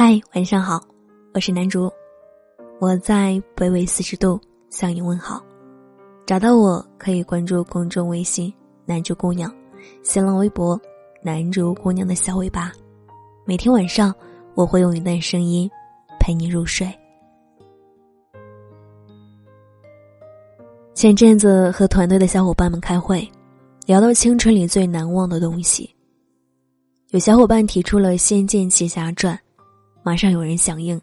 嗨，晚上好，我是南竹，我在北纬四十度向你问好。找到我可以关注公众微信“南竹姑娘”，新浪微博“南竹姑娘的小尾巴”。每天晚上我会用一段声音陪你入睡。前阵子和团队的小伙伴们开会，聊到青春里最难忘的东西，有小伙伴提出了《仙剑奇侠传》。马上有人响应，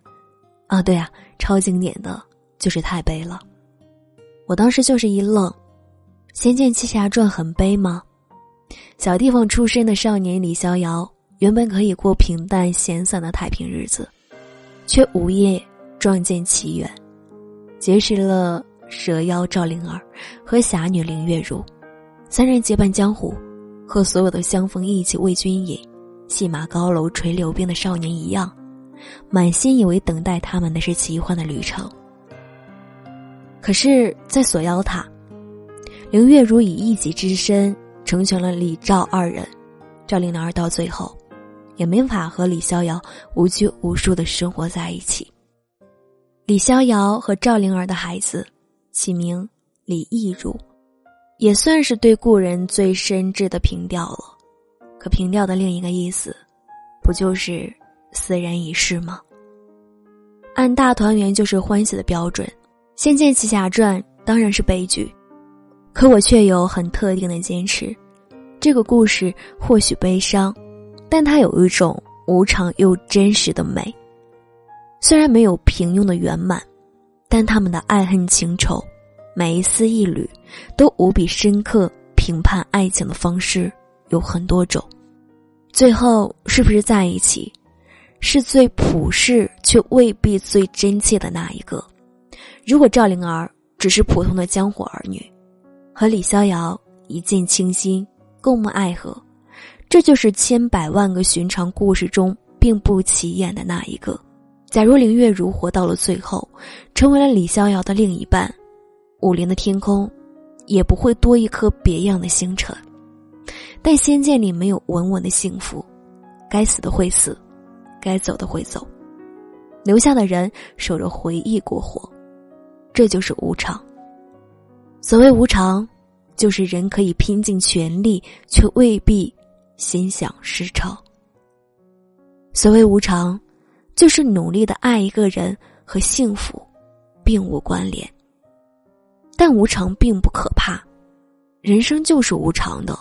啊，对啊，超经典的就是太悲了。我当时就是一愣，《仙剑奇侠传》很悲吗？小地方出身的少年李逍遥，原本可以过平淡闲散的太平日子，却无夜撞见奇缘，结识了蛇妖赵灵儿和侠女林月如，三人结伴江湖，和所有的相逢一起为君饮，戏马高楼垂柳边的少年一样。满心以为等待他们的是奇幻的旅程，可是，在锁妖塔，林月如以一己之身成全了李赵二人，赵灵儿到最后，也没法和李逍遥无拘无束的生活在一起。李逍遥和赵灵儿的孩子，起名李义如，也算是对故人最深挚的凭吊了。可凭吊的另一个意思，不就是？死人已逝吗？按大团圆就是欢喜的标准，《仙剑奇侠传》当然是悲剧。可我却有很特定的坚持，这个故事或许悲伤，但它有一种无常又真实的美。虽然没有平庸的圆满，但他们的爱恨情仇，每一丝一缕，都无比深刻。评判爱情的方式有很多种，最后是不是在一起？是最普世却未必最真切的那一个。如果赵灵儿只是普通的江湖儿女，和李逍遥一见倾心、共沐爱河，这就是千百万个寻常故事中并不起眼的那一个。假如林月如活到了最后，成为了李逍遥的另一半，武林的天空也不会多一颗别样的星辰。但仙剑里没有稳稳的幸福，该死的会死。该走的会走，留下的人守着回忆过活，这就是无常。所谓无常，就是人可以拼尽全力，却未必心想事成。所谓无常，就是努力的爱一个人和幸福并无关联。但无常并不可怕，人生就是无常的。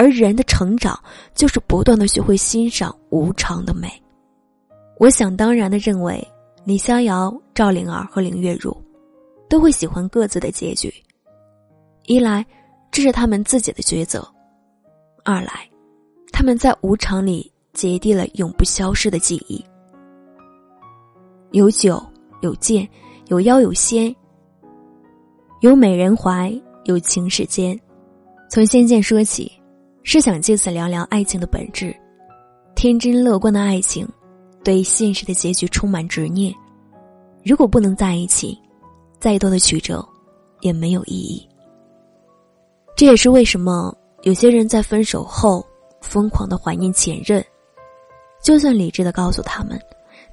而人的成长，就是不断的学会欣赏无常的美。我想当然的认为，李逍遥、赵灵儿和林月如，都会喜欢各自的结局。一来，这是他们自己的抉择；二来，他们在无常里结缔了永不消失的记忆。有酒，有剑，有妖有仙，有美人怀，有情世间。从仙剑说起。是想借此聊聊爱情的本质。天真乐观的爱情，对现实的结局充满执念。如果不能在一起，再多的曲折也没有意义。这也是为什么有些人在分手后疯狂的怀念前任，就算理智的告诉他们，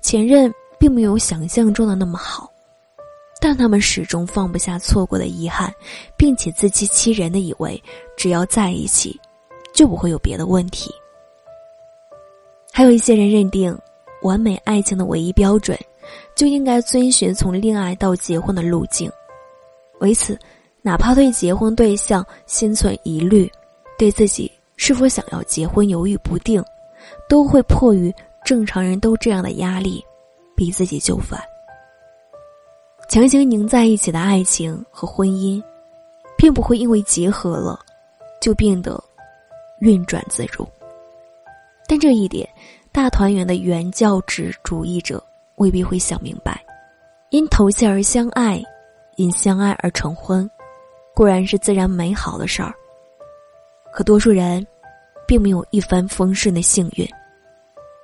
前任并没有想象中的那么好，但他们始终放不下错过的遗憾，并且自欺欺人的以为，只要在一起。就不会有别的问题。还有一些人认定，完美爱情的唯一标准，就应该遵循从恋爱到结婚的路径。为此，哪怕对结婚对象心存疑虑，对自己是否想要结婚犹豫不定，都会迫于正常人都这样的压力，逼自己就范。强行拧在一起的爱情和婚姻，并不会因为结合了，就变得。运转自如，但这一点，大团圆的原教旨主义者未必会想明白。因投契而相爱，因相爱而成婚，固然是自然美好的事儿。可多数人，并没有一帆风顺的幸运。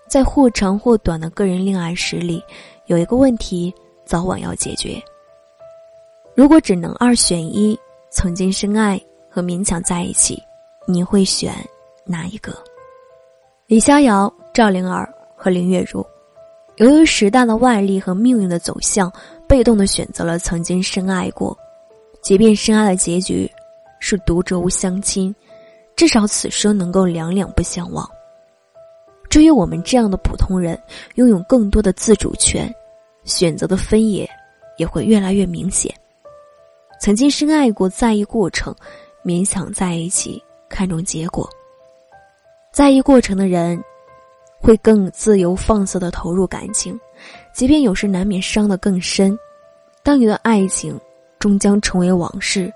在或长或短的个人恋爱史里，有一个问题早晚要解决。如果只能二选一，曾经深爱和勉强在一起。你会选哪一个？李逍遥、赵灵儿和林月如，由于时代的外力和命运的走向，被动的选择了曾经深爱过，即便深爱的结局是独折无相亲，至少此生能够两两不相忘。至于我们这样的普通人，拥有更多的自主权，选择的分野也会越来越明显。曾经深爱过，在意过程，勉强在一起，看重结果。在意过程的人。会更自由放肆的投入感情，即便有时难免伤得更深。当你的爱情终将成为往事，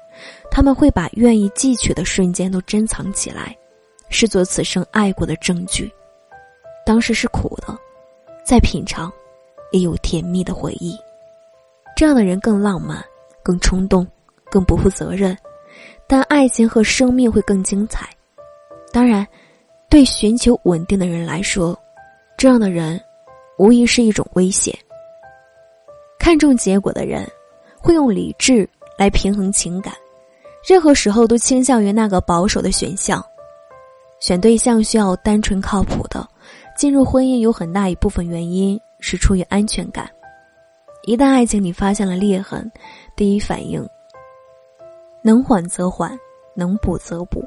他们会把愿意记取的瞬间都珍藏起来，视作此生爱过的证据。当时是苦的，再品尝，也有甜蜜的回忆。这样的人更浪漫，更冲动，更不负责任，但爱情和生命会更精彩。当然。对寻求稳定的人来说，这样的人无疑是一种危险。看重结果的人，会用理智来平衡情感，任何时候都倾向于那个保守的选项。选对象需要单纯靠谱的，进入婚姻有很大一部分原因是出于安全感。一旦爱情里发现了裂痕，第一反应能缓则缓，能补则补。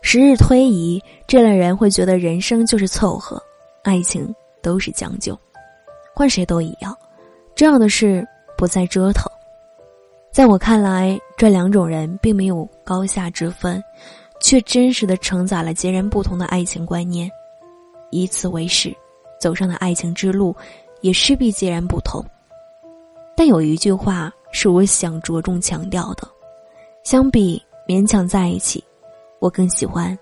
时日推移，这类人会觉得人生就是凑合，爱情都是将就，换谁都一样。这样的事不再折腾。在我看来，这两种人并没有高下之分，却真实的承载了截然不同的爱情观念。以此为始，走上的爱情之路也势必截然不同。但有一句话是我想着重强调的：相比勉强在一起。我更喜欢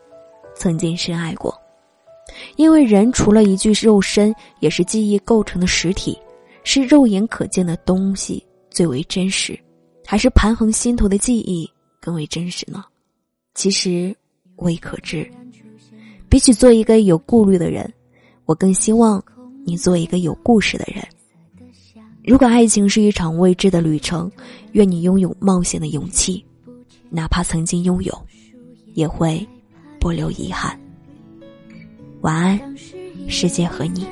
曾经深爱过，因为人除了一具肉身，也是记忆构成的实体，是肉眼可见的东西最为真实，还是盘横心头的记忆更为真实呢？其实未可知。比起做一个有顾虑的人，我更希望你做一个有故事的人。如果爱情是一场未知的旅程，愿你拥有冒险的勇气，哪怕曾经拥有。也会不留遗憾。晚安，世界和你。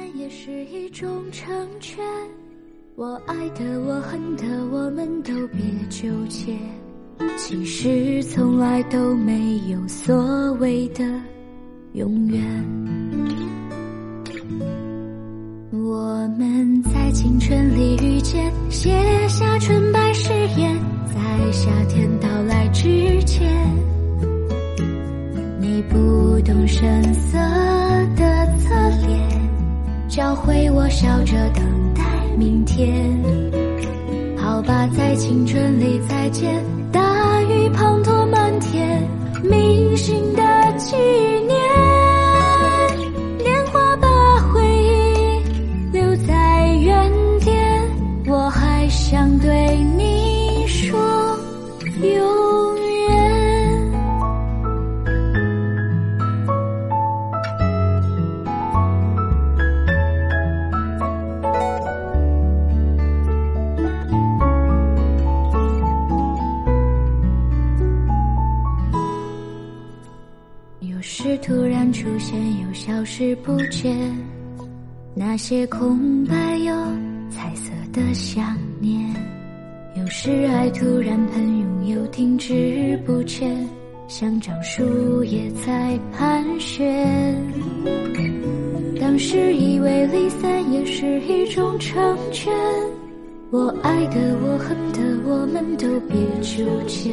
我爱的，我恨的，我们都别纠结。其实从来都没有所谓的永远。我们在青春里遇见，写下纯白誓言，在夏天之前。你不动声色的侧脸，教会我笑着等待明天。好吧，在青春里再见，大雨滂沱满天，铭心是不见，那些空白有彩色的想念。有时爱突然喷涌又停止不前，像张树叶在盘旋。当时以为离散也是一种成全，我爱的，我恨的，我们都别纠结。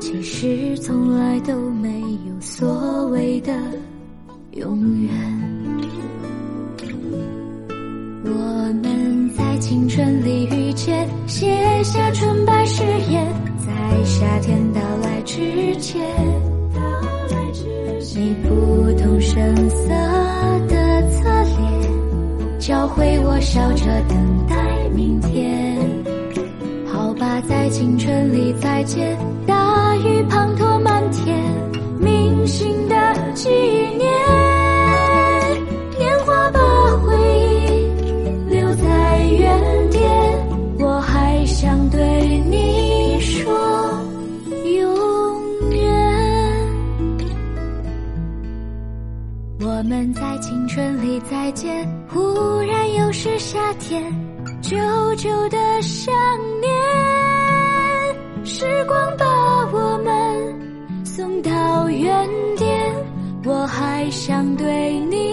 其实从来都没有所谓的永远。我们在青春里遇见，写下纯白誓言，在夏天到来之前。你不动声色的侧脸，教会我笑着等待明天。好吧，在青春里再见。大雨滂沱满天，青春里再见，忽然又。是夏天，久久的想念。时光把我们送到原点，我还想对你。